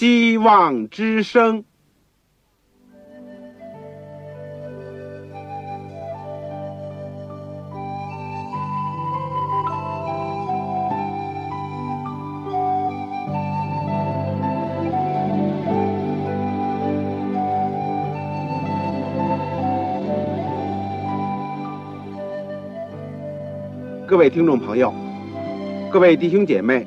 希望之声。各位听众朋友，各位弟兄姐妹，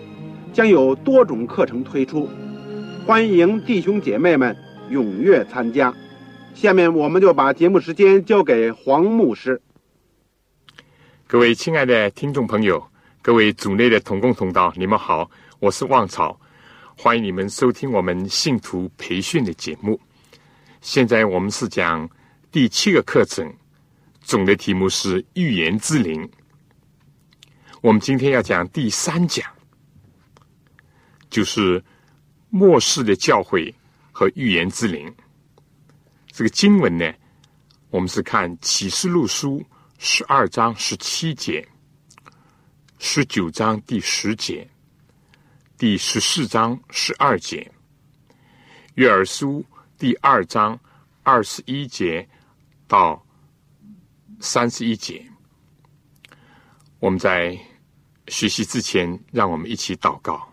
将有多种课程推出，欢迎弟兄姐妹们踊跃参加。下面我们就把节目时间交给黄牧师。各位亲爱的听众朋友，各位组内的同工同道，你们好，我是旺草，欢迎你们收听我们信徒培训的节目。现在我们是讲第七个课程，总的题目是预言之灵。我们今天要讲第三讲，就是末世的教诲和预言之灵。这个经文呢，我们是看启示录书十二章十七节、十九章第十节、第十四章十二节、约珥书第二章二十一节到三十一节。我们在。学习之前，让我们一起祷告。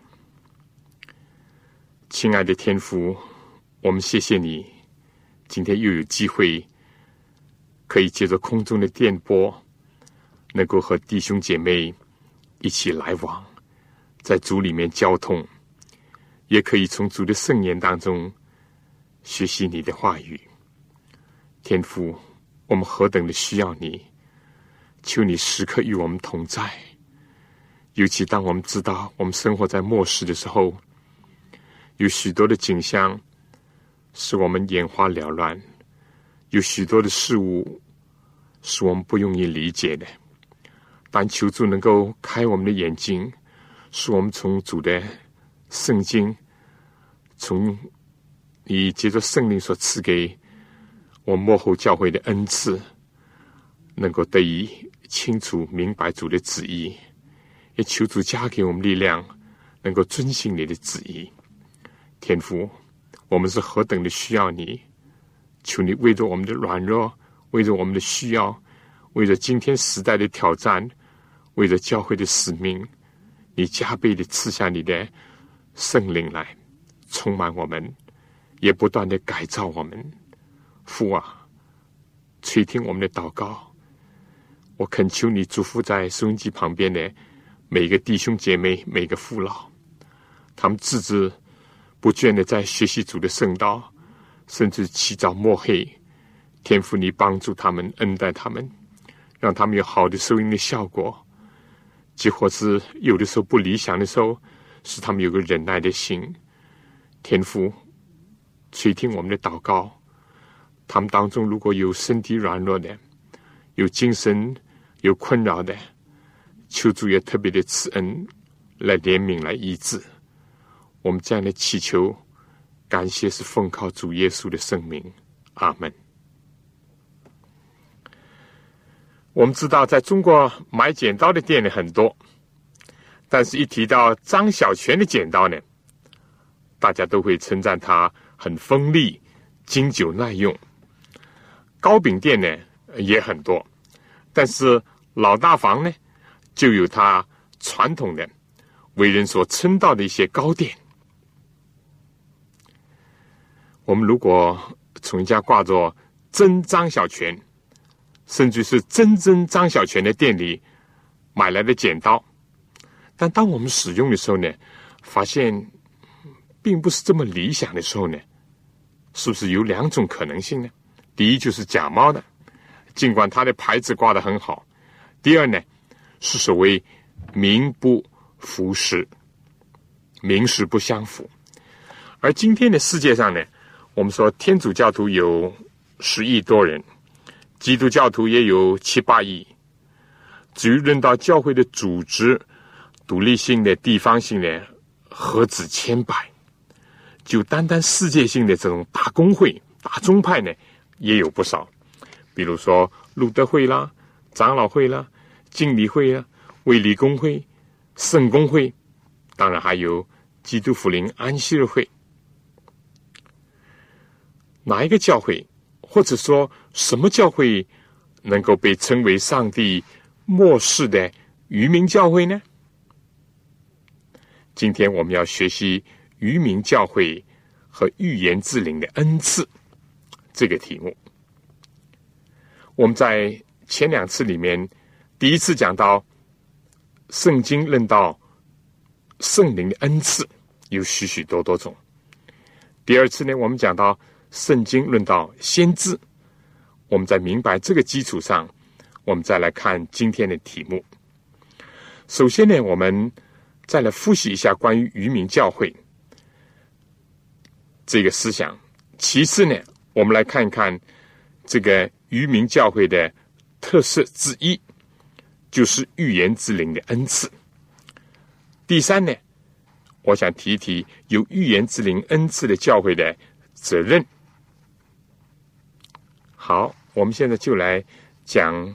亲爱的天父，我们谢谢你，今天又有机会可以借着空中的电波，能够和弟兄姐妹一起来往，在主里面交通，也可以从主的圣言当中学习你的话语。天父，我们何等的需要你，求你时刻与我们同在。尤其当我们知道我们生活在末世的时候，有许多的景象使我们眼花缭乱，有许多的事物是我们不容易理解的。但求助能够开我们的眼睛，使我们从主的圣经，从你借着圣灵所赐给我幕后教会的恩赐，能够得以清楚明白主的旨意。也求主加给我们力量，能够遵行你的旨意。天父，我们是何等的需要你！求你为着我们的软弱，为着我们的需要，为着今天时代的挑战，为着教会的使命，你加倍的赐下你的圣灵来，充满我们，也不断的改造我们。父啊，垂听我们的祷告。我恳求你祝福在收音机旁边的。每个弟兄姐妹，每个父老，他们自知不倦的在学习主的圣道，甚至起早摸黑，天父你帮助他们，恩待他们，让他们有好的收音的效果；，即或是有的时候不理想的时候，使他们有个忍耐的心。天父垂听我们的祷告，他们当中如果有身体软弱的，有精神有困扰的。求主也特别的慈恩来怜悯来医治我们这样的祈求，感谢是奉靠主耶稣的圣名，阿门。我们知道，在中国买剪刀的店里很多，但是一提到张小泉的剪刀呢，大家都会称赞它很锋利、经久耐用。糕饼店呢也很多，但是老大房呢？就有他传统的为人所称道的一些糕点。我们如果从一家挂着“真张小泉”，甚至是“真真张小泉”的店里买来的剪刀，但当我们使用的时候呢，发现并不是这么理想的时候呢，是不是有两种可能性呢？第一就是假冒的，尽管它的牌子挂的很好；第二呢？是所谓名不符实，名实不相符。而今天的世界上呢，我们说天主教徒有十亿多人，基督教徒也有七八亿。至于论到教会的组织、独立性的、地方性的，何止千百？就单单世界性的这种大公会、大宗派呢，也有不少。比如说路德会啦、长老会啦、敬礼会啊、卫理公会、圣公会，当然还有基督福临安息日会。哪一个教会，或者说什么教会，能够被称为上帝末世的渔民教会呢？今天我们要学习渔民教会和预言之灵的恩赐这个题目。我们在前两次里面，第一次讲到圣经论到圣灵的恩赐有许许多多种；第二次呢，我们讲到。圣经论到先知，我们在明白这个基础上，我们再来看今天的题目。首先呢，我们再来复习一下关于渔民教会这个思想。其次呢，我们来看一看这个渔民教会的特色之一，就是预言之灵的恩赐。第三呢，我想提一提有预言之灵恩赐的教会的责任。好，我们现在就来讲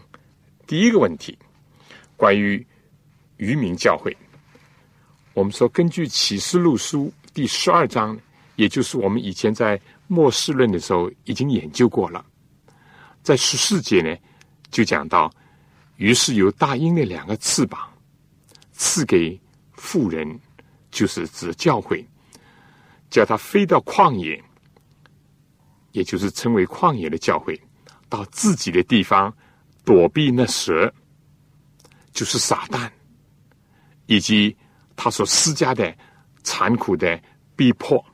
第一个问题，关于渔民教会。我们说，根据启示录书第十二章，也就是我们以前在末世论的时候已经研究过了，在十四节呢，就讲到，于是由大鹰的两个翅膀赐给妇人，就是指教会，叫他飞到旷野。也就是称为旷野的教会，到自己的地方躲避那蛇，就是撒旦，以及他所施加的残酷的逼迫。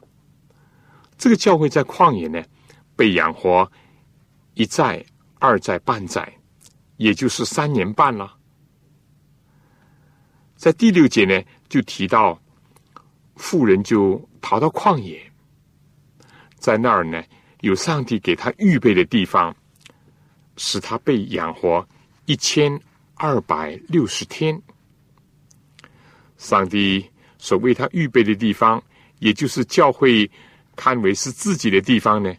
这个教会在旷野呢，被养活一载、二载、半载，也就是三年半了。在第六节呢，就提到妇人就逃到旷野，在那儿呢。有上帝给他预备的地方，使他被养活一千二百六十天。上帝所为他预备的地方，也就是教会看为是自己的地方呢，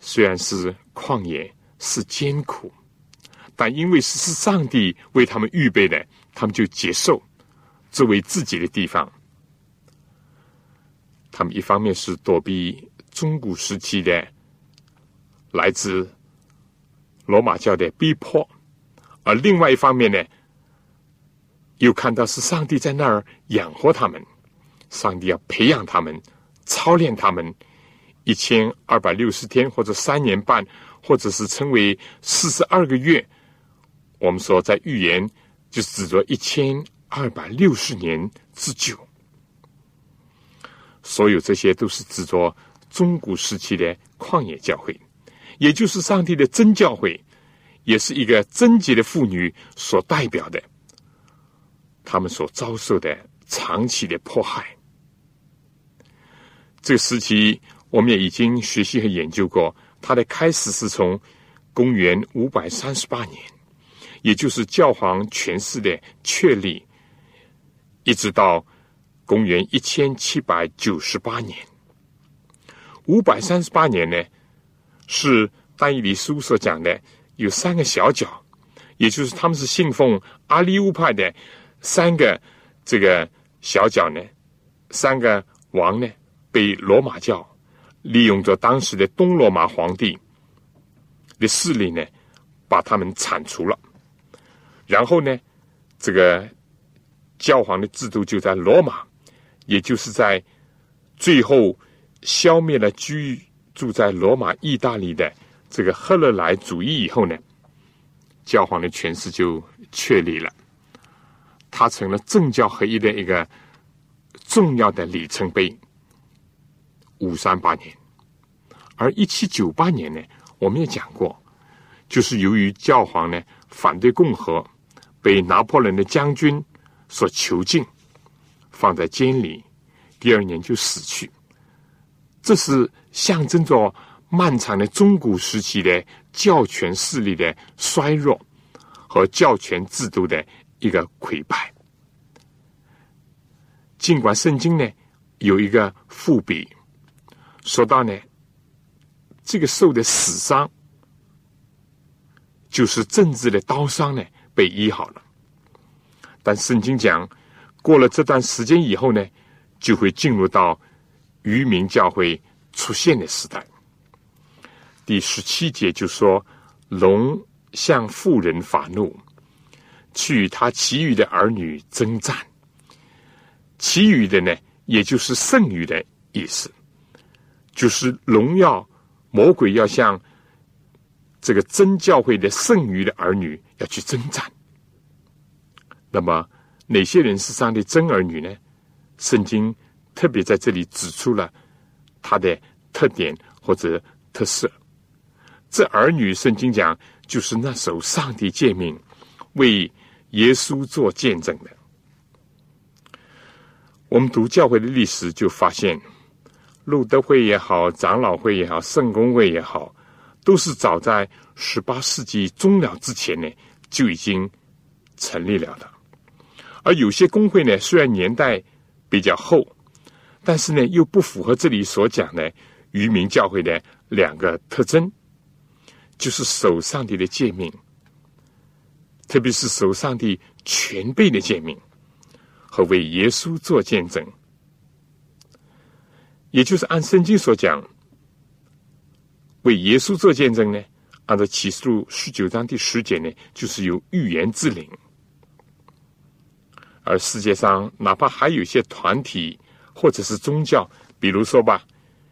虽然是旷野，是艰苦，但因为是是上帝为他们预备的，他们就接受作为自己的地方。他们一方面是躲避中古时期的。来自罗马教的逼迫，而另外一方面呢，又看到是上帝在那儿养活他们，上帝要培养他们、操练他们一千二百六十天，或者三年半，或者是称为四十二个月。我们说在预言就指着一千二百六十年之久，所有这些都是指着中古时期的旷野教会。也就是上帝的真教会，也是一个贞洁的妇女所代表的，他们所遭受的长期的迫害。这个时期，我们也已经学习和研究过，它的开始是从公元五百三十八年，也就是教皇权势的确立，一直到公元一千七百九十八年。五百三十八年呢？是但以理书所讲的，有三个小角，也就是他们是信奉阿利乌派的三个这个小角呢，三个王呢，被罗马教利用着当时的东罗马皇帝的势力呢，把他们铲除了。然后呢，这个教皇的制度就在罗马，也就是在最后消灭了居。住在罗马、意大利的这个赫勒莱主义以后呢，教皇的权势就确立了，他成了政教合一的一个重要的里程碑。五三八年，而一七九八年呢，我们也讲过，就是由于教皇呢反对共和，被拿破仑的将军所囚禁，放在监里，第二年就死去。这是象征着漫长的中古时期的教权势力的衰弱和教权制度的一个溃败。尽管圣经呢有一个伏笔，说到呢这个受的死伤，就是政治的刀伤呢被医好了，但圣经讲过了这段时间以后呢，就会进入到渔民教会出现的时代。第十七节就说龙向妇人发怒，去与他其余的儿女征战。其余的呢，也就是剩余的意思，就是荣耀魔鬼要向这个真教会的剩余的儿女要去征战。那么哪些人是上帝真儿女呢？圣经特别在这里指出了他的特点或者特色。这儿女，圣经讲就是那首上帝诫命为耶稣做见证的。我们读教会的历史，就发现路德会也好，长老会也好，圣公会也好，都是早在十八世纪中了之前呢就已经成立了的。而有些工会呢，虽然年代比较后，但是呢又不符合这里所讲的渔民教会的两个特征，就是守上帝的诫命，特别是守上帝全备的诫命。和为耶稣做见证，也就是按圣经所讲，为耶稣做见证呢？按照启示录十九章第十节呢，就是有预言之灵。而世界上哪怕还有一些团体或者是宗教，比如说吧，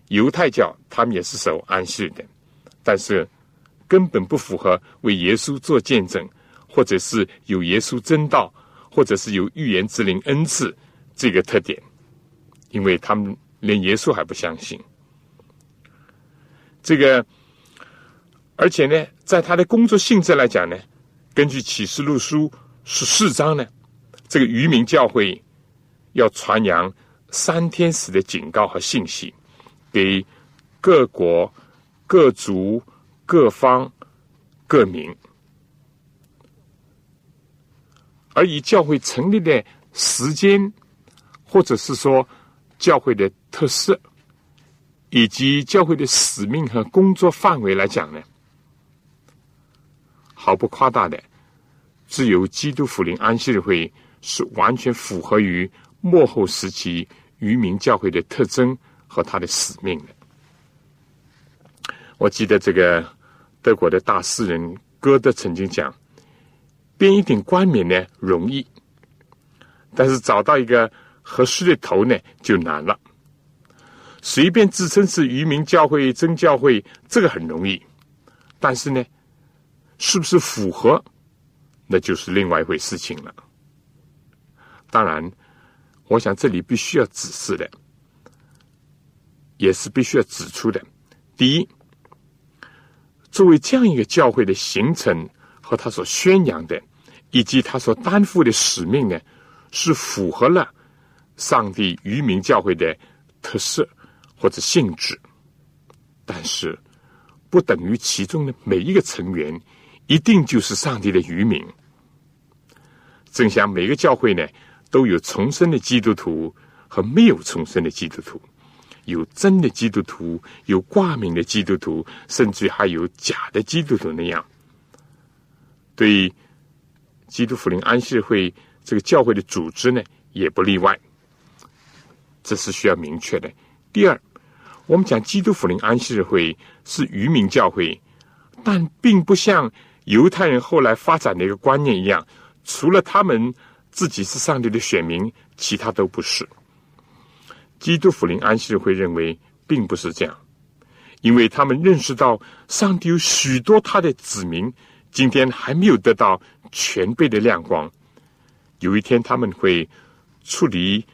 犹太教，他们也是守安息的，但是根本不符合为耶稣做见证，或者是有耶稣真道。或者是有预言之灵恩赐这个特点，因为他们连耶稣还不相信。这个，而且呢，在他的工作性质来讲呢，根据启示录书十四章呢，这个渔民教会要传扬三天使的警告和信息，给各国、各族、各方、各民。而以教会成立的时间，或者是说教会的特色，以及教会的使命和工作范围来讲呢，毫不夸大的，只有基督福临安息日会是完全符合于末后时期渔民教会的特征和他的使命的。我记得这个德国的大诗人歌德曾经讲。编一顶冠冕呢容易，但是找到一个合适的头呢就难了。随便自称是渔民教会、真教会，这个很容易，但是呢，是不是符合，那就是另外一回事情了。当然，我想这里必须要指示的，也是必须要指出的。第一，作为这样一个教会的形成。和他所宣扬的，以及他所担负的使命呢，是符合了上帝渔民教会的特色或者性质，但是不等于其中的每一个成员一定就是上帝的渔民。正像每个教会呢，都有重生的基督徒和没有重生的基督徒，有真的基督徒，有挂名的基督徒，甚至还有假的基督徒那样。对基督福临安息会这个教会的组织呢，也不例外，这是需要明确的。第二，我们讲基督福临安息日会是渔民教会，但并不像犹太人后来发展的一个观念一样，除了他们自己是上帝的选民，其他都不是。基督福临安息日会认为并不是这样，因为他们认识到上帝有许多他的子民。今天还没有得到全备的亮光，有一天他们会处理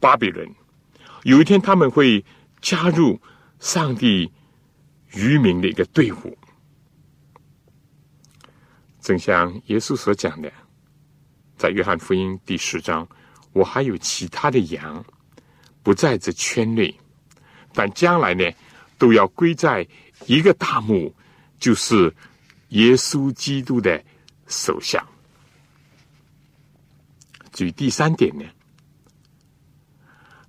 巴比伦，有一天他们会加入上帝渔民的一个队伍。正像耶稣所讲的，在约翰福音第十章，我还有其他的羊不在这圈内，但将来呢，都要归在一个大幕，就是耶稣基督的手下。至于第三点呢，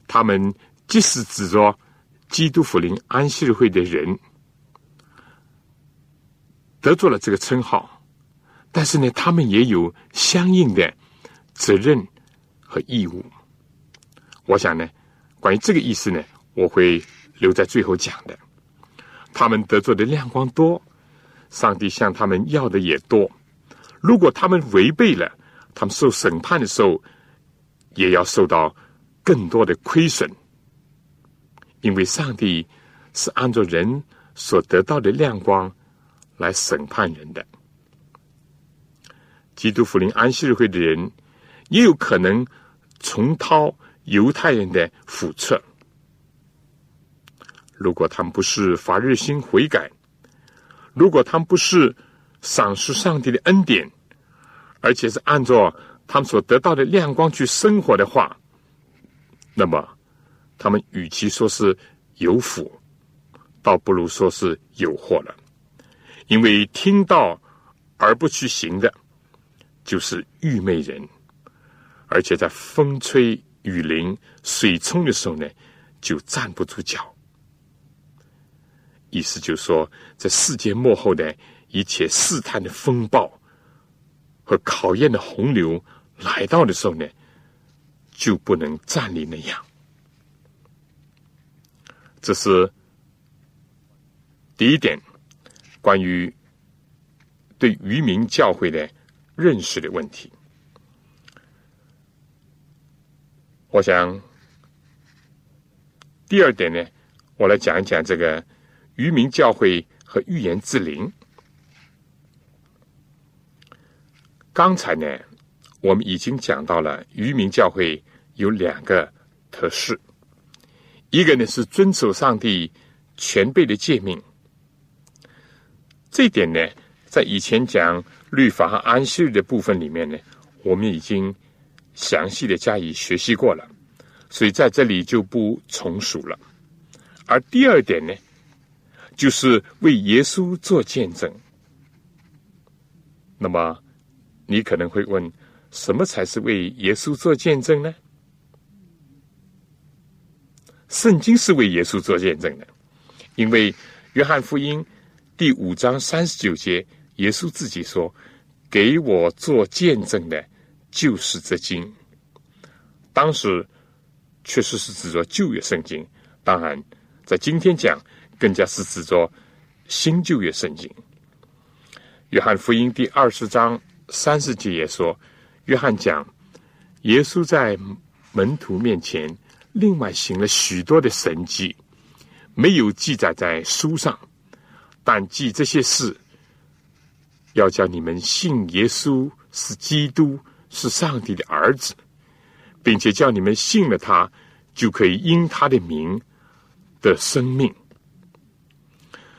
他们即使指着基督福临安息日会的人得做了这个称号，但是呢，他们也有相应的责任和义务。我想呢，关于这个意思呢，我会留在最后讲的。他们得做的亮光多，上帝向他们要的也多。如果他们违背了，他们受审判的时候，也要受到更多的亏损，因为上帝是按照人所得到的亮光来审判人的。基督福临安息日会的人，也有可能重蹈犹太人的覆辙。如果他们不是发热心悔改，如果他们不是赏识上帝的恩典。而且是按照他们所得到的亮光去生活的话，那么他们与其说是有福，倒不如说是有祸了。因为听到而不去行的，就是愚昧人。而且在风吹雨淋、水冲的时候呢，就站不住脚。意思就是说，在世界末后的一切试探的风暴。和考验的洪流来到的时候呢，就不能站立那样。这是第一点，关于对渔民教会的认识的问题。我想第二点呢，我来讲一讲这个渔民教会和预言之灵。刚才呢，我们已经讲到了渔民教会有两个特色，一个呢是遵守上帝全备的诫命，这一点呢，在以前讲律法和安息日的部分里面呢，我们已经详细的加以学习过了，所以在这里就不重述了。而第二点呢，就是为耶稣做见证，那么。你可能会问：什么才是为耶稣做见证呢？圣经是为耶稣做见证的，因为约翰福音第五章三十九节，耶稣自己说：“给我做见证的，就是这经。”当时确实是指着旧约圣经，当然在今天讲，更加是指着新旧约圣经。约翰福音第二十章。三十节也说，约翰讲，耶稣在门徒面前另外行了许多的神迹，没有记载在书上，但记这些事，要叫你们信耶稣是基督，是上帝的儿子，并且叫你们信了他，就可以因他的名的生命。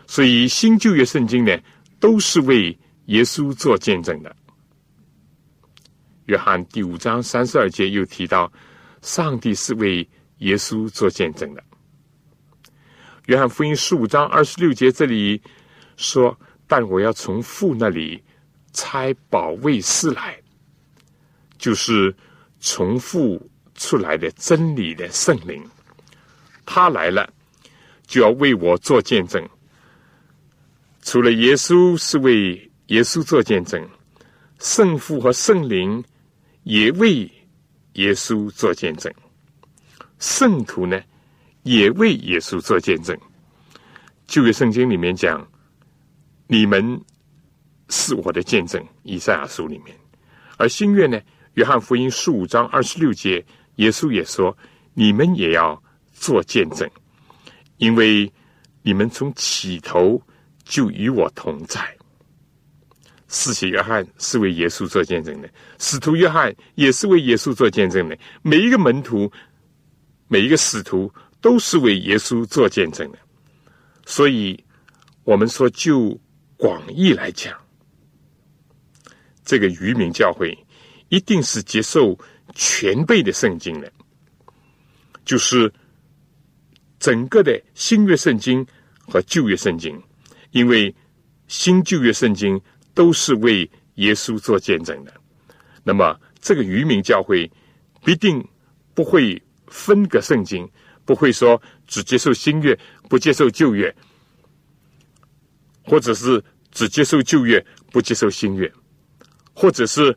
所以新旧约圣经呢，都是为耶稣做见证的。约翰第五章三十二节又提到，上帝是为耶稣做见证的。约翰福音十五章二十六节这里说：“但我要从父那里差保卫师来，就是从父出来的真理的圣灵，他来了就要为我做见证。除了耶稣是为耶稣做见证，圣父和圣灵。”也为耶稣做见证，圣徒呢也为耶稣做见证。旧约圣经里面讲：“你们是我的见证。”以赛亚书里面，而新约呢，约翰福音十五章二十六节，耶稣也说：“你们也要做见证，因为你们从起头就与我同在。”使徒约翰是为耶稣做见证的，使徒约翰也是为耶稣做见证的。每一个门徒，每一个使徒都是为耶稣做见证的。所以，我们说就广义来讲，这个渔民教会一定是接受全备的圣经的，就是整个的新约圣经和旧约圣经，因为新旧约圣经都是为耶稣做见证的。那么，这个渔民教会必定不会分隔圣经，不会说只接受新约，不接受旧约，或者是只接受旧约，不接受新约，或者是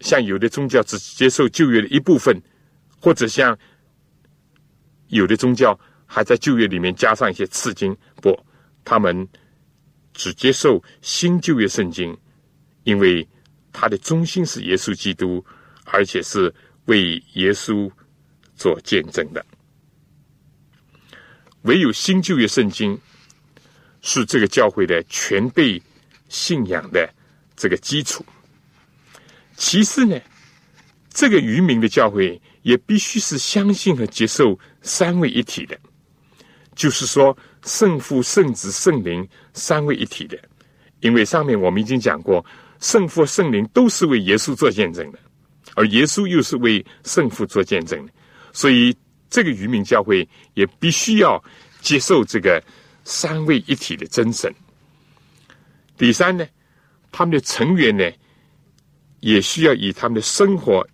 像有的宗教只接受旧约的一部分，或者像有的宗教还在旧约里面加上一些次经，不，他们只接受新旧约圣经，因为。他的中心是耶稣基督，而且是为耶稣做见证的。唯有新旧约圣经是这个教会的全备信仰的这个基础。其次呢，这个渔民的教会也必须是相信和接受三位一体的，就是说圣父、圣子、圣灵三位一体的。因为上面我们已经讲过。圣父、圣灵都是为耶稣做见证的，而耶稣又是为圣父做见证的，所以这个渔民教会也必须要接受这个三位一体的真神。第三呢，他们的成员呢，也需要以他们的生活、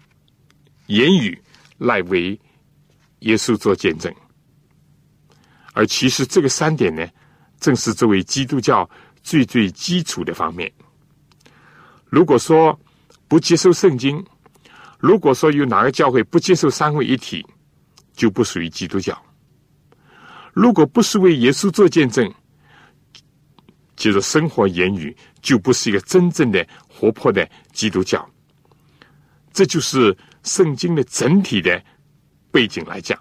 言语来为耶稣做见证。而其实这个三点呢，正是作为基督教最最基础的方面。如果说不接受圣经，如果说有哪个教会不接受三位一体，就不属于基督教。如果不是为耶稣做见证，就是生活言语，就不是一个真正的活泼的基督教。这就是圣经的整体的背景来讲。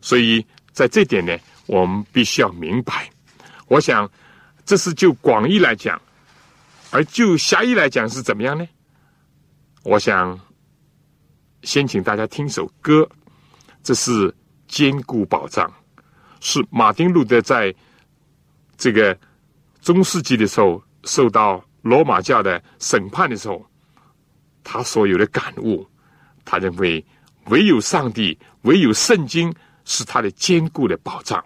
所以在这点呢，我们必须要明白。我想，这是就广义来讲。而就狭义来讲是怎么样呢？我想先请大家听首歌，这是坚固保障，是马丁路德在这个中世纪的时候受到罗马教的审判的时候，他所有的感悟。他认为唯有上帝，唯有圣经是他的坚固的保障。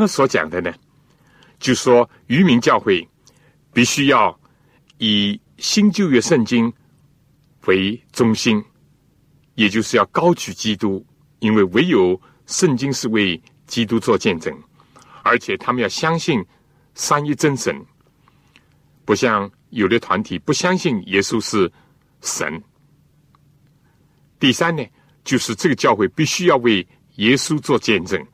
刚所讲的呢，就说渔民教会必须要以新旧约圣经为中心，也就是要高举基督，因为唯有圣经是为基督做见证，而且他们要相信三一真神，不像有的团体不相信耶稣是神。第三呢，就是这个教会必须要为耶稣做见证。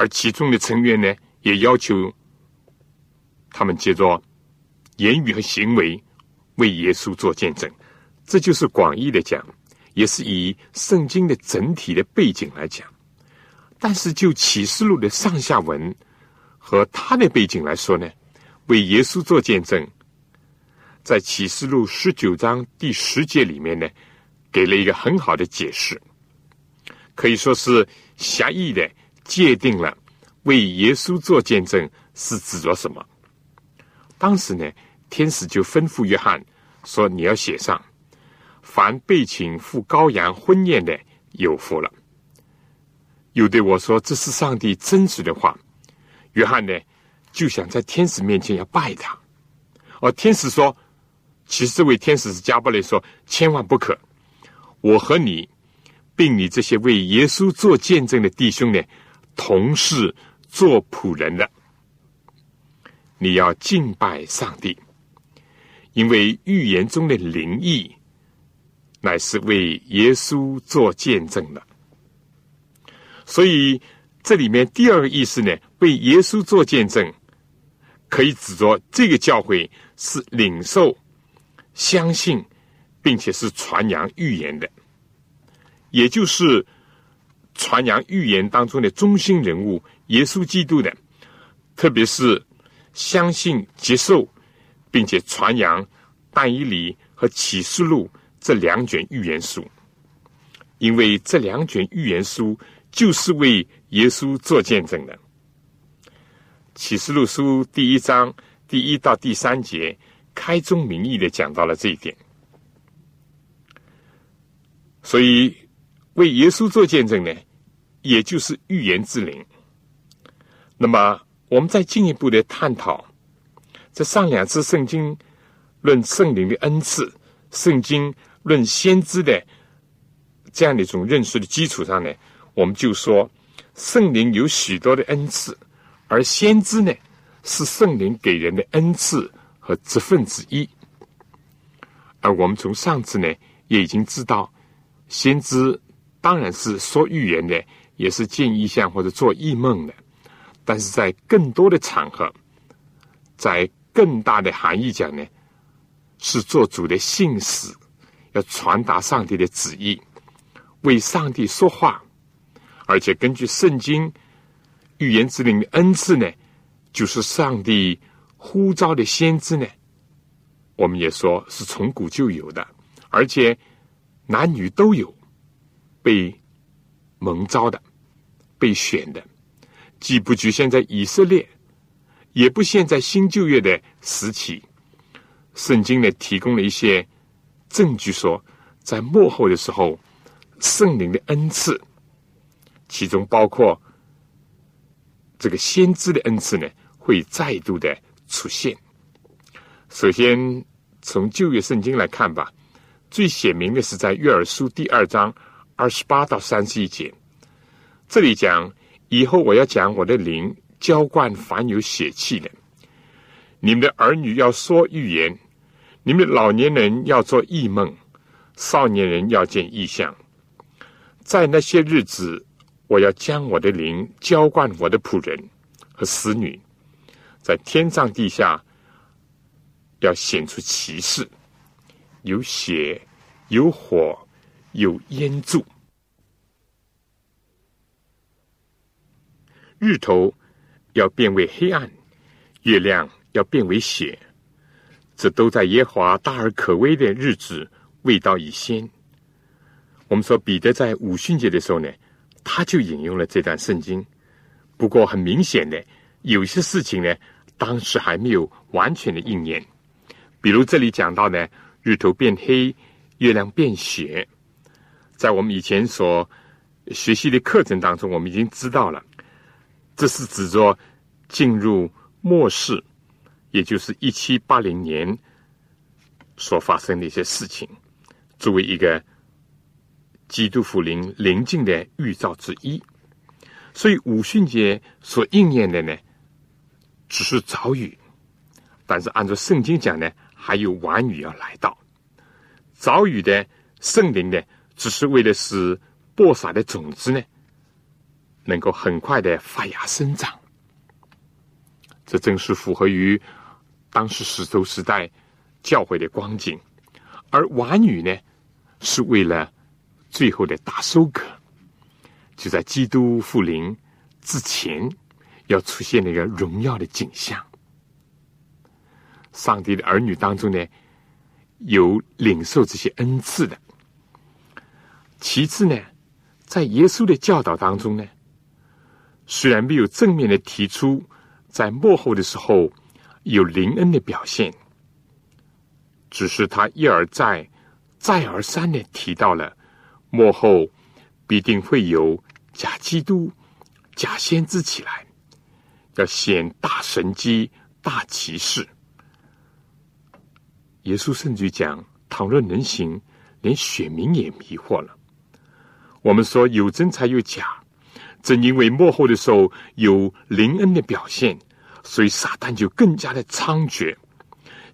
而其中的成员呢，也要求他们接着言语和行为为耶稣做见证。这就是广义的讲，也是以圣经的整体的背景来讲。但是就启示录的上下文和他的背景来说呢，为耶稣做见证，在启示录十九章第十节里面呢，给了一个很好的解释，可以说是狭义的。界定了为耶稣做见证是指着什么？当时呢，天使就吩咐约翰说：“你要写上，凡被请赴羔羊婚宴的有福了。”又对我说：“这是上帝真实的话。”约翰呢，就想在天使面前要拜他。而天使说：“其实这位天使是加布雷说，千万不可！我和你，并你这些为耶稣做见证的弟兄呢。”同是做仆人的，你要敬拜上帝，因为预言中的灵异乃是为耶稣做见证的。所以这里面第二个意思呢，为耶稣做见证，可以指着这个教会是领受、相信，并且是传扬预言的，也就是。传扬预言当中的中心人物耶稣基督的，特别是相信、接受，并且传扬但以理和启示录这两卷预言书，因为这两卷预言书就是为耶稣做见证的。启示录书第一章第一到第三节开宗明义的讲到了这一点，所以为耶稣做见证呢。也就是预言之灵。那么，我们再进一步的探讨，这上两次圣经论圣灵的恩赐，圣经论先知的这样的一种认识的基础上呢，我们就说圣灵有许多的恩赐，而先知呢是圣灵给人的恩赐和职分之一。而我们从上次呢也已经知道，先知当然是说预言的。也是见异象或者做异梦的，但是在更多的场合，在更大的含义讲呢，是做主的信使，要传达上帝的旨意，为上帝说话，而且根据圣经预言之灵的恩赐呢，就是上帝呼召的先知呢，我们也说是从古就有的，而且男女都有被蒙召的。被选的，既不局限在以色列，也不限在新旧约的时期。圣经呢，提供了一些证据，说在末后的时候，圣灵的恩赐，其中包括这个先知的恩赐呢，会再度的出现。首先，从旧约圣经来看吧，最显明的是在约珥书第二章二十八到三十一节。这里讲，以后我要讲我的灵浇灌凡有血气的，你们的儿女要说预言，你们的老年人要做异梦，少年人要见异象。在那些日子，我要将我的灵浇灌我的仆人和使女，在天上地下要显出奇事，有血，有火，有烟柱。日头要变为黑暗，月亮要变为血，这都在耶和华大而可畏的日子未到以先。我们说彼得在五旬节的时候呢，他就引用了这段圣经。不过很明显的，有些事情呢，当时还没有完全的应验。比如这里讲到呢，日头变黑，月亮变血，在我们以前所学习的课程当中，我们已经知道了，这是指着进入末世，也就是一七八零年所发生的一些事情，作为一个。基督福临临近的预兆之一，所以五旬节所应验的呢，只是早雨；但是按照圣经讲呢，还有晚雨要来到。早雨的圣灵呢，只是为了使播撒的种子呢，能够很快的发芽生长。这正是符合于当时石头时代教会的光景，而晚雨呢，是为了。最后的大收割，就在基督复临之前，要出现那个荣耀的景象。上帝的儿女当中呢，有领受这些恩赐的。其次呢，在耶稣的教导当中呢，虽然没有正面的提出在幕后的时候有灵恩的表现，只是他一而再、再而三的提到了。幕后必定会有假基督、假先知起来，要显大神机、大骑士。耶稣甚至讲：倘若能行，连选民也迷惑了。我们说有真才有假，正因为幕后的时候有灵恩的表现，所以撒旦就更加的猖獗，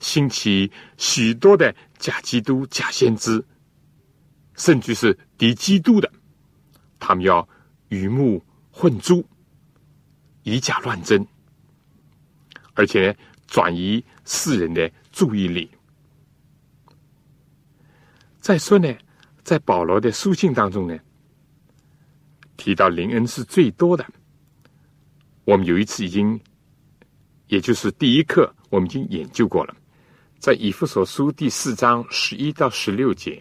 兴起许多的假基督、假先知。甚至是敌基督的，他们要鱼目混珠，以假乱真，而且呢，转移世人的注意力。再说呢，在保罗的书信当中呢，提到灵恩是最多的。我们有一次已经，也就是第一课，我们已经研究过了，在以弗所书第四章十一到十六节。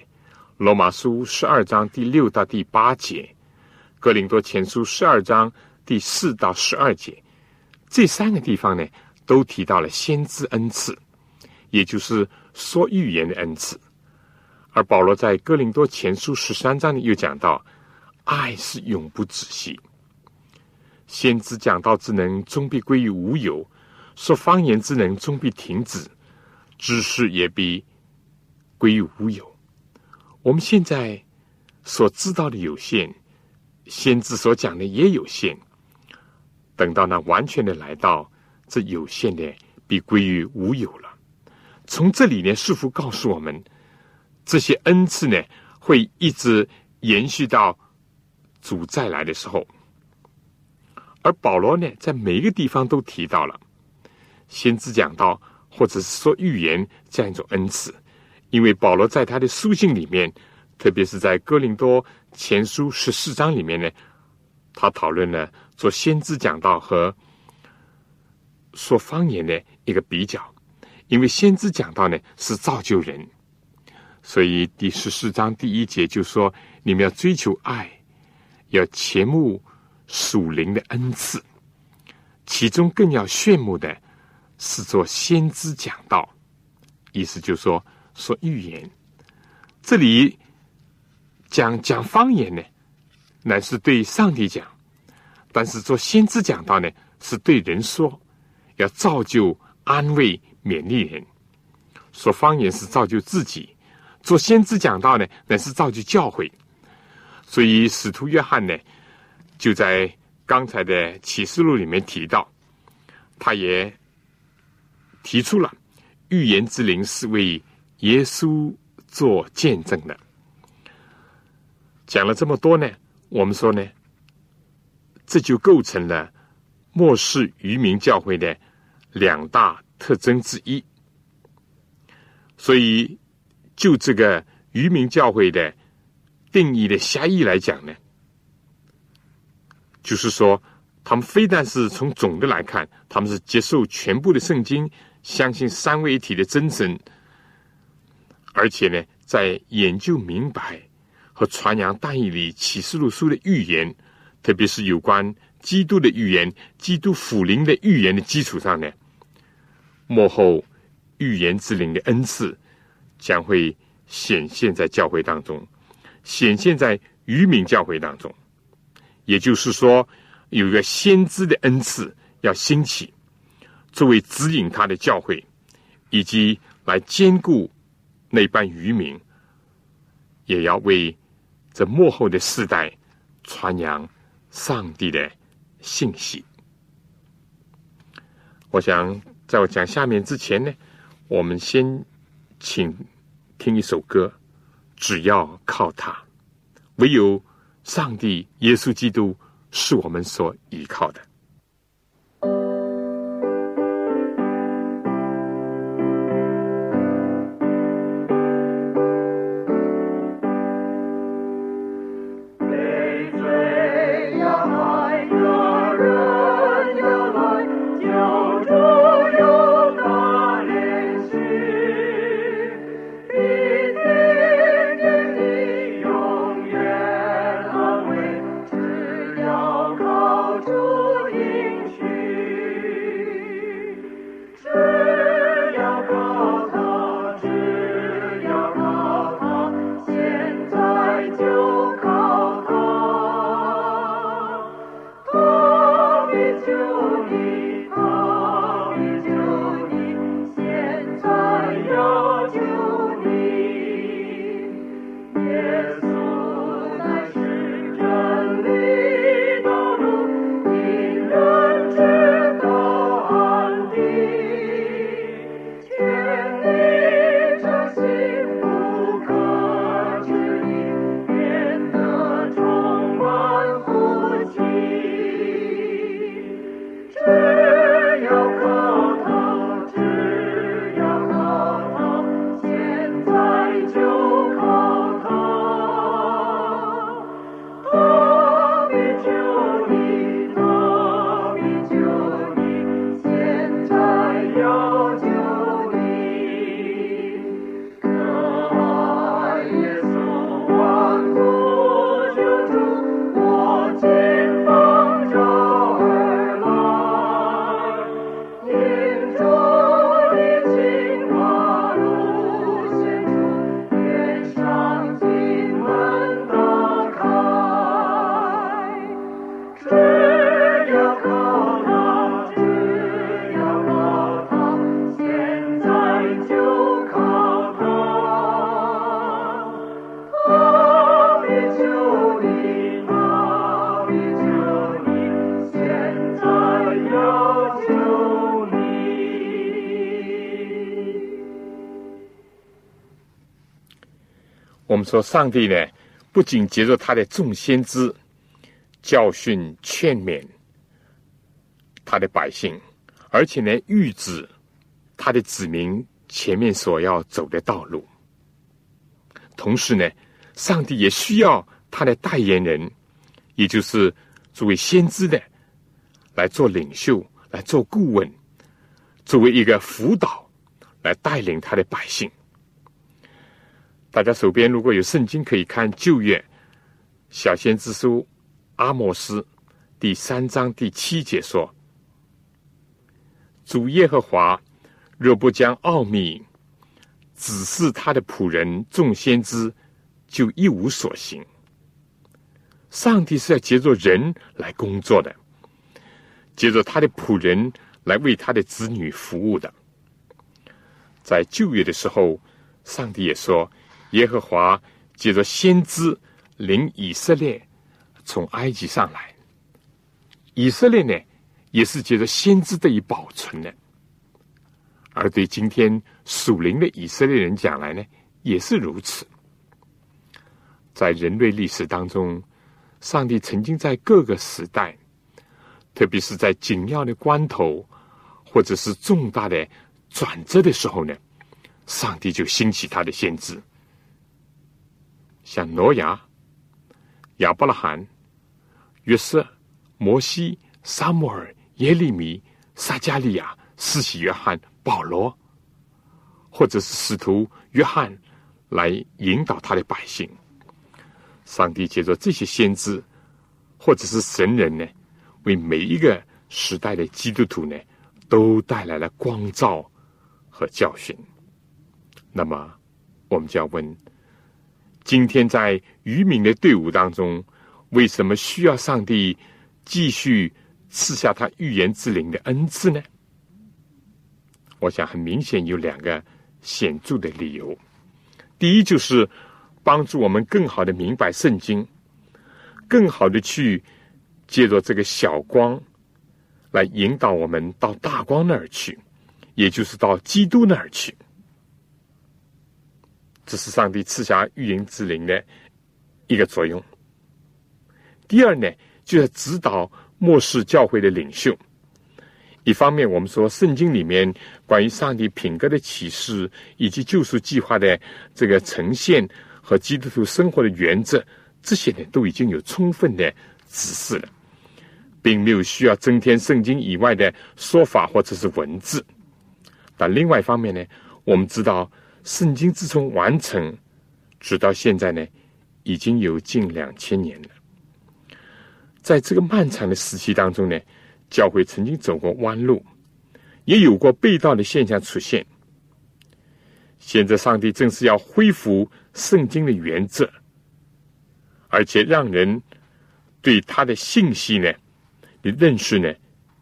罗马书十二章第六到第八节，格林多前书十二章第四到十二节，这三个地方呢，都提到了先知恩赐，也就是说预言的恩赐。而保罗在哥林多前书十三章里，又讲到，爱是永不止息。先知讲道之能终必归于无有，说方言之能终必停止，知识也必归于无有。我们现在所知道的有限，先知所讲的也有限。等到那完全的来到，这有限的必归于无有了。从这里呢，似乎告诉我们，这些恩赐呢，会一直延续到主再来的时候。而保罗呢，在每一个地方都提到了先知讲道，或者是说预言这样一种恩赐。因为保罗在他的书信里面，特别是在哥林多前书十四章里面呢，他讨论了做先知讲道和说方言的一个比较。因为先知讲道呢是造就人，所以第十四章第一节就说：你们要追求爱，要切慕属灵的恩赐，其中更要炫目的是做先知讲道。意思就是说。说预言，这里讲讲方言呢，乃是对上帝讲；但是做先知讲道呢，是对人说，要造就、安慰、勉励人。说方言是造就自己，做先知讲道呢，乃是造就教诲。所以使徒约翰呢，就在刚才的启示录里面提到，他也提出了预言之灵是为。耶稣做见证的，讲了这么多呢，我们说呢，这就构成了末世渔民教会的两大特征之一。所以，就这个渔民教会的定义的狭义来讲呢，就是说，他们非但是从总的来看，他们是接受全部的圣经，相信三位一体的真神，而且呢，在研究明白和传扬但以理启示录书的预言，特别是有关基督的预言、基督福临的预言的基础上呢，幕后预言之灵的恩赐将会显现在教会当中，显现在渔民教会当中，也就是说。有一个先知的恩赐要兴起，作为指引他的教会，以及来兼顾那班渔民，也要为这幕后的世代传扬上帝的信息。我想在我讲下面之前呢，我们先请听一首歌，只要靠他，唯有上帝耶稣基督。是我们所依靠的。说上帝呢，不仅接受他的众先知教训劝勉他的百姓，而且呢，预指他的子民前面所要走的道路。同时呢，上帝也需要他的代言人，也就是作为先知的来做领袖、来做顾问，作为一个辅导来带领他的百姓。大家手边如果有圣经，可以看旧约小先知书阿摩斯第三章第七节说：“主耶和华若不将奥秘指示他的仆人众先知，就一无所行。”上帝是要借着人来工作的，借着他的仆人来为他的子女服务的。在旧约的时候，上帝也说。耶和华借着先知领以色列从埃及上来，以色列呢也是借着先知得以保存的。而对今天属灵的以色列人讲来呢，也是如此。在人类历史当中，上帝曾经在各个时代，特别是在紧要的关头或者是重大的转折的时候呢，上帝就兴起他的先知。像挪亚、亚伯拉罕、约瑟、摩西、沙摩尔、耶利米、撒加利亚、施洗约翰、保罗，或者是使徒约翰来引导他的百姓。上帝借着这些先知，或者是神人呢，为每一个时代的基督徒呢，都带来了光照和教训。那么，我们就要问：今天在渔民的队伍当中，为什么需要上帝继续赐下他预言之灵的恩赐呢？我想很明显有两个显著的理由。第一，就是帮助我们更好的明白圣经，更好的去借着这个小光来引导我们到大光那儿去，也就是到基督那儿去。这是上帝赐下预言之灵的一个作用。第二呢，就是指导末世教会的领袖。一方面，我们说圣经里面关于上帝品格的启示，以及救赎计划的这个呈现和基督徒生活的原则，这些呢都已经有充分的指示了，并没有需要增添圣经以外的说法或者是文字。但另外一方面呢，我们知道。圣经自从完成，直到现在呢，已经有近两千年了。在这个漫长的时期当中呢，教会曾经走过弯路，也有过被盗的现象出现。现在，上帝正是要恢复圣经的原则，而且让人对他的信息呢的认识呢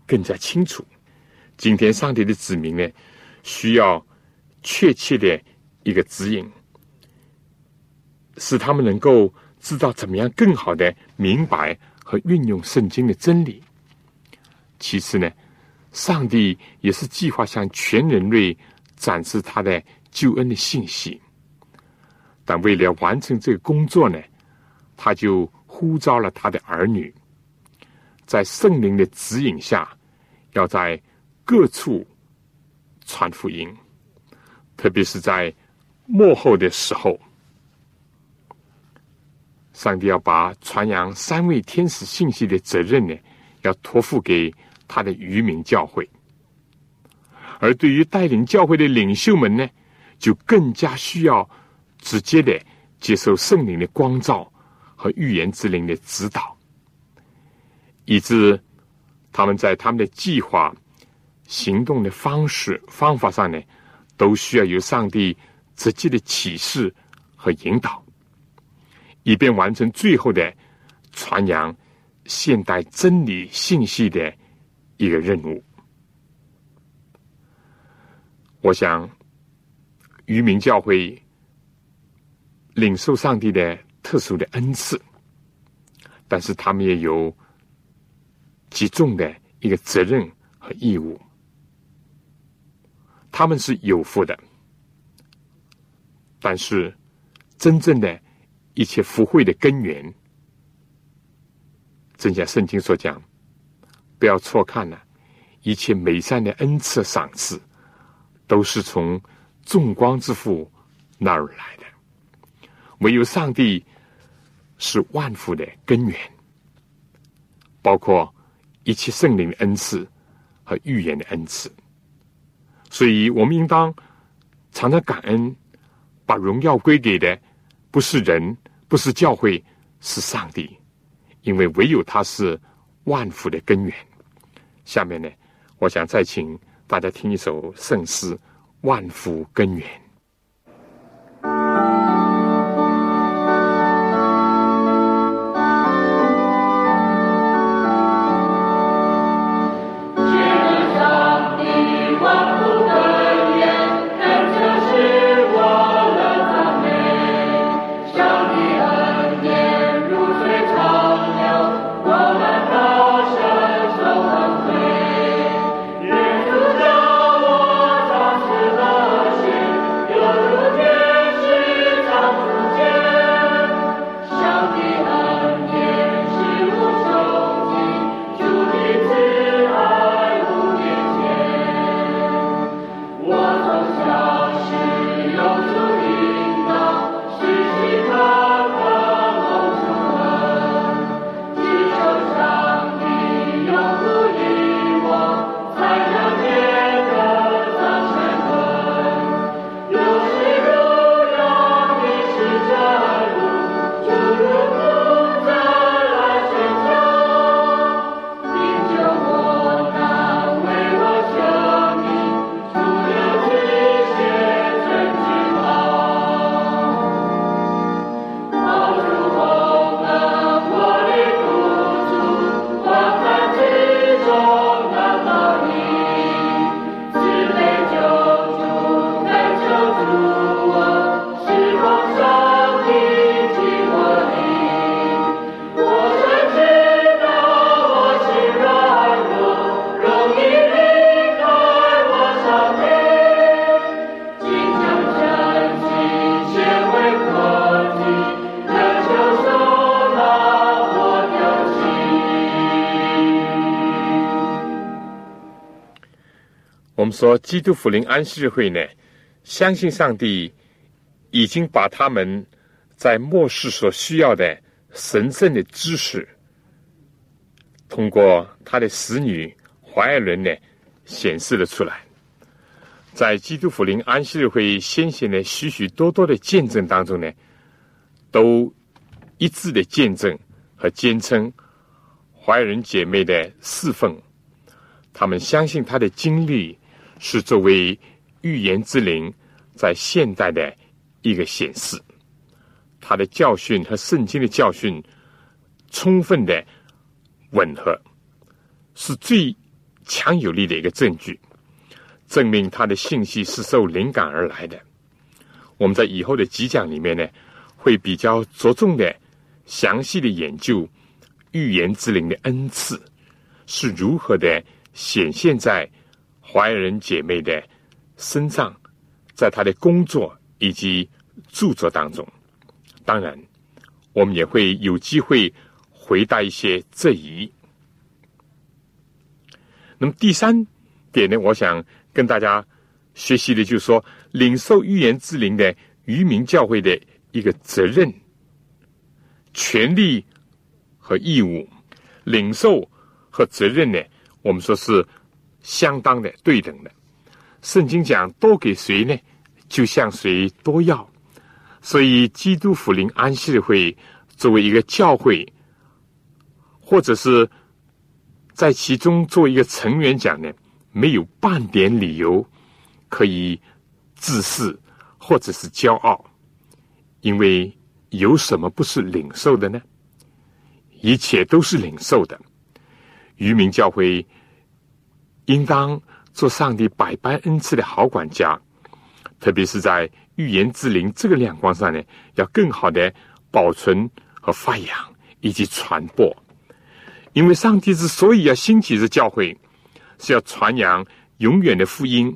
更加清楚。今天，上帝的子民呢，需要确切的。一个指引，使他们能够知道怎么样更好的明白和运用圣经的真理。其次呢，上帝也是计划向全人类展示他的救恩的信息。但为了完成这个工作呢，他就呼召了他的儿女，在圣灵的指引下，要在各处传福音，特别是在。幕后的时候，上帝要把传扬三位天使信息的责任呢，要托付给他的渔民教会；而对于带领教会的领袖们呢，就更加需要直接的接受圣灵的光照和预言之灵的指导，以致他们在他们的计划、行动的方式、方法上呢，都需要由上帝。直接的启示和引导，以便完成最后的传扬现代真理信息的一个任务。我想，渔民教会领受上帝的特殊的恩赐，但是他们也有极重的一个责任和义务。他们是有福的。但是，真正的一切福慧的根源，正像圣经所讲，不要错看了，一切美善的恩赐赏赐，都是从众光之父那儿来的。唯有上帝是万福的根源，包括一切圣灵的恩赐和预言的恩赐。所以我们应当常常感恩。把荣耀归给的不是人，不是教会，是上帝，因为唯有他是万福的根源。下面呢，我想再请大家听一首圣诗《万福根源》。说基督福临安息日会呢，相信上帝已经把他们在末世所需要的神圣的知识，通过他的使女怀尔伦呢，显示了出来。在基督福临安息日会先贤的许许多多的见证当中呢，都一致的见证和坚称怀仁姐妹的侍奉，他们相信她的经历。是作为预言之灵在现代的一个显示，他的教训和圣经的教训充分的吻合，是最强有力的一个证据，证明他的信息是受灵感而来的。我们在以后的几讲里面呢，会比较着重的详细的研究预言之灵的恩赐是如何的显现在。怀仁姐妹的身上，在她的工作以及著作当中，当然，我们也会有机会回答一些质疑。那么第三点呢，我想跟大家学习的，就是说，领受预言之灵的渔民教会的一个责任、权利和义务。领受和责任呢，我们说是。相当的对等的，圣经讲多给谁呢，就向谁多要。所以基督福临安息日会作为一个教会，或者是在其中做一个成员讲呢，没有半点理由可以自恃或者是骄傲，因为有什么不是领受的呢？一切都是领受的。渔民教会。应当做上帝百般恩赐的好管家，特别是在预言之灵这个亮光上呢，要更好的保存和发扬以及传播。因为上帝之所以要兴起这教会，是要传扬永远的福音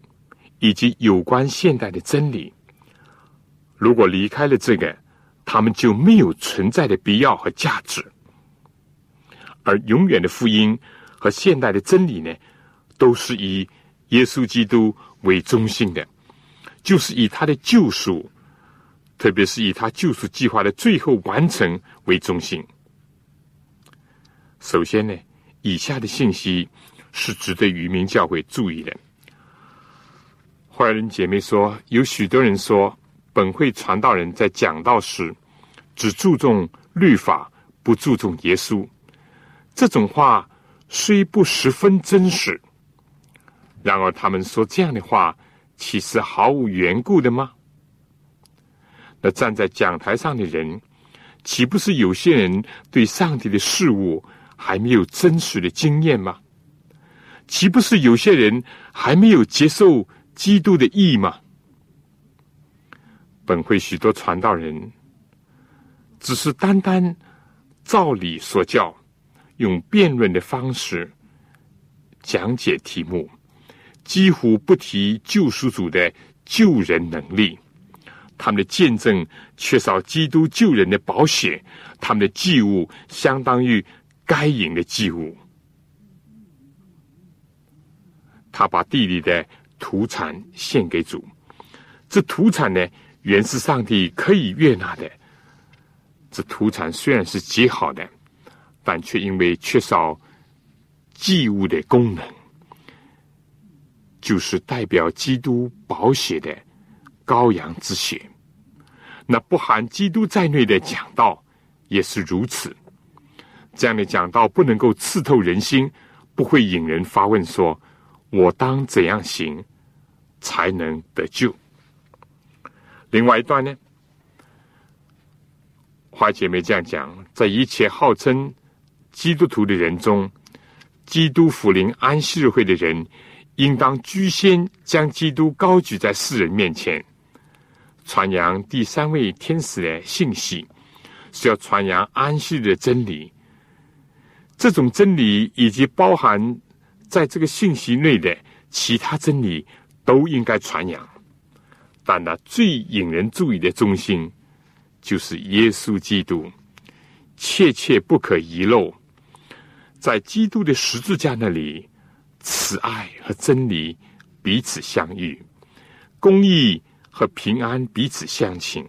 以及有关现代的真理。如果离开了这个，他们就没有存在的必要和价值。而永远的福音和现代的真理呢？都是以耶稣基督为中心的，就是以他的救赎，特别是以他救赎计划的最后完成为中心。首先呢，以下的信息是值得渔民教会注意的。坏人姐妹说，有许多人说，本会传道人在讲道时只注重律法，不注重耶稣。这种话虽不十分真实。然而，他们说这样的话，岂是毫无缘故的吗？那站在讲台上的人，岂不是有些人对上帝的事物还没有真实的经验吗？岂不是有些人还没有接受基督的义吗？本会许多传道人，只是单单照理说教，用辩论的方式讲解题目。几乎不提救赎主的救人能力，他们的见证缺少基督救人的保险，他们的祭物相当于该隐的祭物。他把地里的土产献给主，这土产呢，原是上帝可以悦纳的。这土产虽然是极好的，但却因为缺少祭物的功能。就是代表基督宝血的羔羊之血，那不含基督在内的讲道也是如此。这样的讲道不能够刺透人心，不会引人发问：说我当怎样行才能得救？另外一段呢，花姐妹这样讲：在一切号称基督徒的人中，基督福临安息日会的人。应当居先将基督高举在世人面前，传扬第三位天使的信息，是要传扬安息的真理。这种真理以及包含在这个信息内的其他真理，都应该传扬。但那最引人注意的中心，就是耶稣基督，切切不可遗漏。在基督的十字架那里。慈爱和真理彼此相遇，公义和平安彼此相请，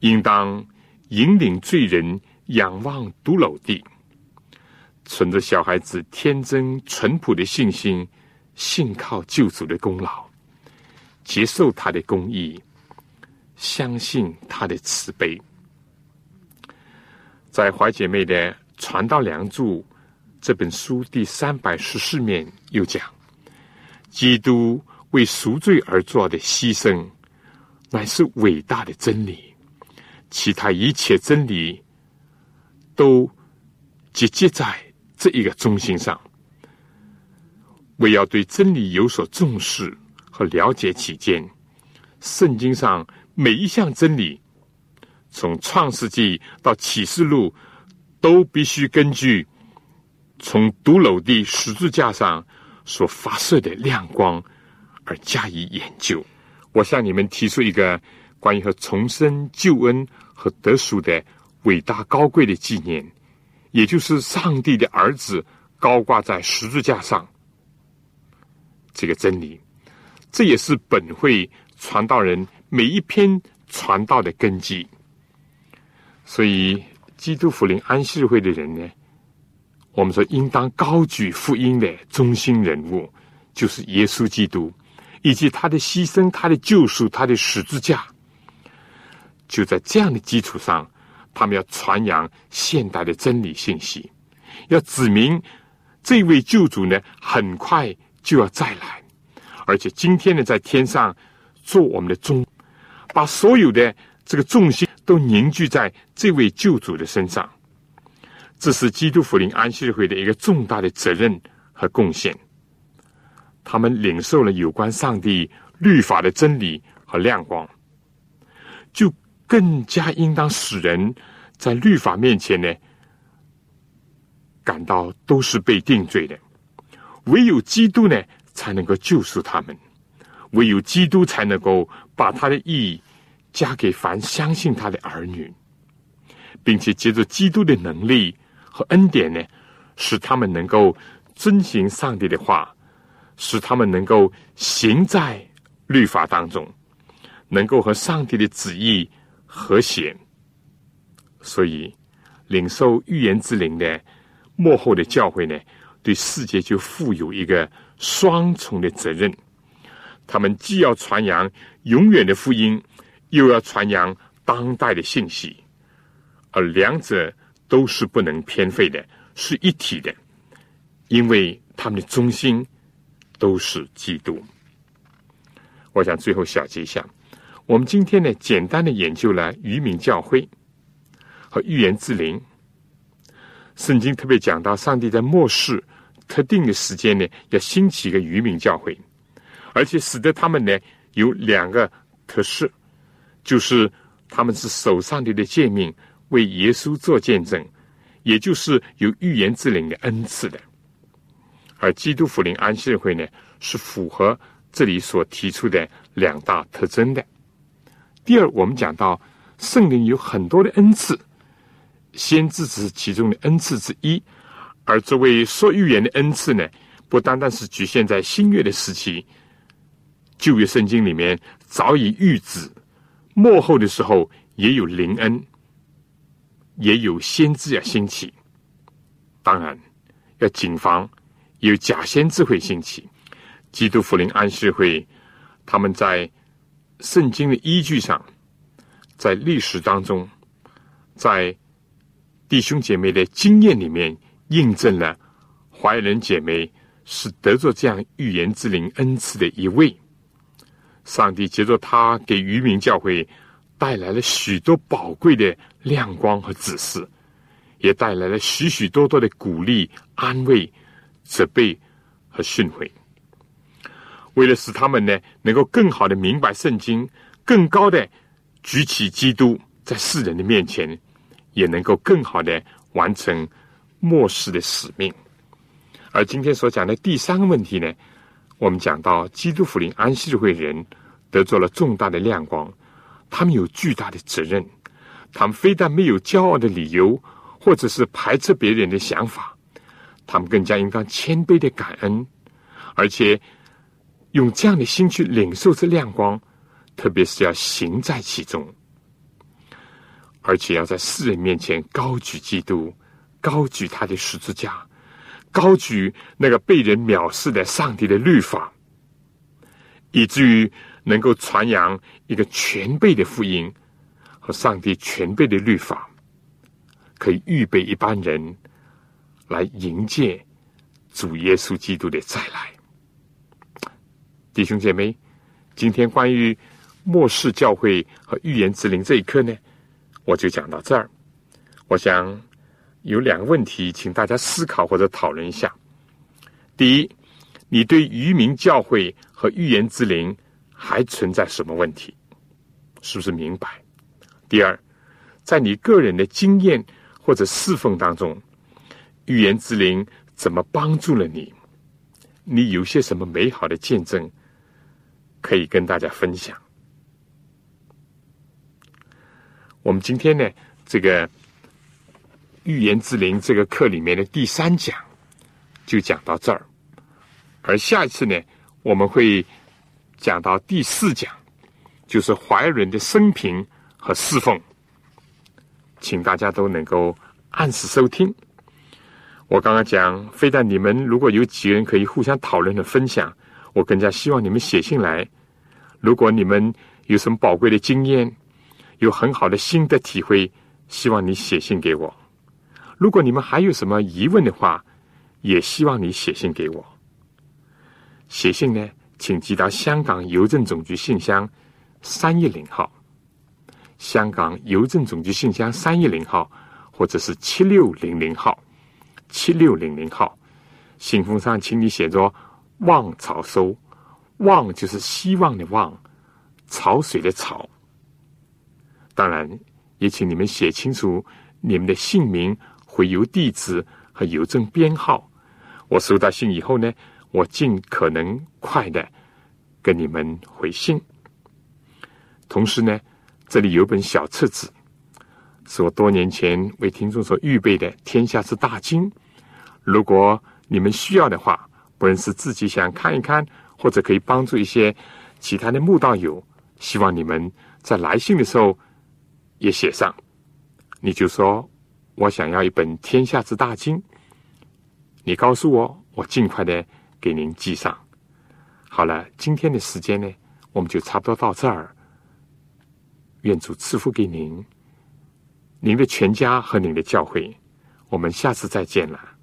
应当引领罪人仰望独楼地，存着小孩子天真淳朴的信心，信靠救主的功劳，接受他的公义，相信他的慈悲。在怀姐妹的《传道梁祝》这本书第三百十四面又讲，基督为赎罪而做的牺牲，乃是伟大的真理。其他一切真理，都集结在这一个中心上。为要对真理有所重视和了解起见，圣经上每一项真理。从创世纪到启示录，都必须根据从独楼地十字架上所发射的亮光而加以研究。我向你们提出一个关于和重生救恩和得赎的伟大高贵的纪念，也就是上帝的儿子高挂在十字架上这个真理。这也是本会传道人每一篇传道的根基。所以，基督福临安息会的人呢，我们说应当高举福音的中心人物，就是耶稣基督，以及他的牺牲、他的救赎、他的十字架。就在这样的基础上，他们要传扬现代的真理信息，要指明这位救主呢，很快就要再来，而且今天呢，在天上做我们的宗，把所有的这个重心。都凝聚在这位救主的身上，这是基督福临安息日会的一个重大的责任和贡献。他们领受了有关上帝律法的真理和亮光，就更加应当使人在律法面前呢感到都是被定罪的。唯有基督呢才能够救赎他们，唯有基督才能够把他的意义。加给凡相信他的儿女，并且借着基督的能力和恩典呢，使他们能够遵行上帝的话，使他们能够行在律法当中，能够和上帝的旨意和谐。所以，领受预言之灵的幕后的教会呢，对世界就负有一个双重的责任。他们既要传扬永远的福音。又要传扬当代的信息，而两者都是不能偏废的，是一体的，因为他们的中心都是基督。我想最后小结一下，我们今天呢，简单的研究了渔民教会和预言之灵。圣经特别讲到，上帝在末世特定的时间呢，要兴起一个渔民教会，而且使得他们呢有两个特色。就是他们是守上帝的诫命，为耶稣做见证，也就是有预言之灵的恩赐的。而基督福临安息日会呢，是符合这里所提出的两大特征的。第二，我们讲到圣灵有很多的恩赐，先知只是其中的恩赐之一，而作为说预言的恩赐呢，不单单是局限在新约的时期，旧约圣经里面早已预指。幕后的时候也有灵恩，也有先知要兴起。当然要谨防有假先知会兴起。基督福临安息会，他们在圣经的依据上，在历史当中，在弟兄姐妹的经验里面，印证了怀仁姐妹是得着这样预言之灵恩赐的一位。上帝借着他给渔民教会带来了许多宝贵的亮光和指示，也带来了许许多多的鼓励、安慰、责备和训诲。为了使他们呢能够更好的明白圣经，更高的举起基督在世人的面前，也能够更好的完成末世的使命。而今天所讲的第三个问题呢？我们讲到基督福临安息日会人得做了重大的亮光，他们有巨大的责任。他们非但没有骄傲的理由，或者是排斥别人的想法，他们更加应当谦卑的感恩，而且用这样的心去领受这亮光，特别是要行在其中，而且要在世人面前高举基督，高举他的十字架，高举那个被人藐视的上帝的律法，以至于能够传扬一个全备的福音和上帝全备的律法，可以预备一般人来迎接主耶稣基督的再来。弟兄姐妹，今天关于末世教会和预言之灵这一课呢，我就讲到这儿。我想有两个问题，请大家思考或者讨论一下。第一，你对渔民教会和预言之灵还存在什么问题？是不是明白？第二，在你个人的经验或者侍奉当中，预言之灵怎么帮助了你？你有些什么美好的见证？可以跟大家分享。我们今天呢，这个预言之灵这个课里面的第三讲就讲到这儿，而下一次呢，我们会讲到第四讲，就是怀仁的生平和侍奉，请大家都能够按时收听。我刚刚讲，非但你们如果有几个人可以互相讨论的分享。我更加希望你们写信来。如果你们有什么宝贵的经验，有很好的心得体会，希望你写信给我。如果你们还有什么疑问的话，也希望你写信给我。写信呢，请寄到香港邮政总局信箱三一零号，香港邮政总局信箱三一零号，或者是七六零零号，七六零零号。信封上，请你写着。望草收，望就是希望的望，潮水的潮。当然，也请你们写清楚你们的姓名、回邮地址和邮政编号。我收到信以后呢，我尽可能快的跟你们回信。同时呢，这里有本小册子，是我多年前为听众所预备的《天下之大经》。如果你们需要的话，不论是自己想看一看，或者可以帮助一些其他的慕道友，希望你们在来信的时候也写上。你就说我想要一本《天下之大经》，你告诉我，我尽快的给您记上。好了，今天的时间呢，我们就差不多到这儿。愿主赐福给您、您的全家和您的教会。我们下次再见了。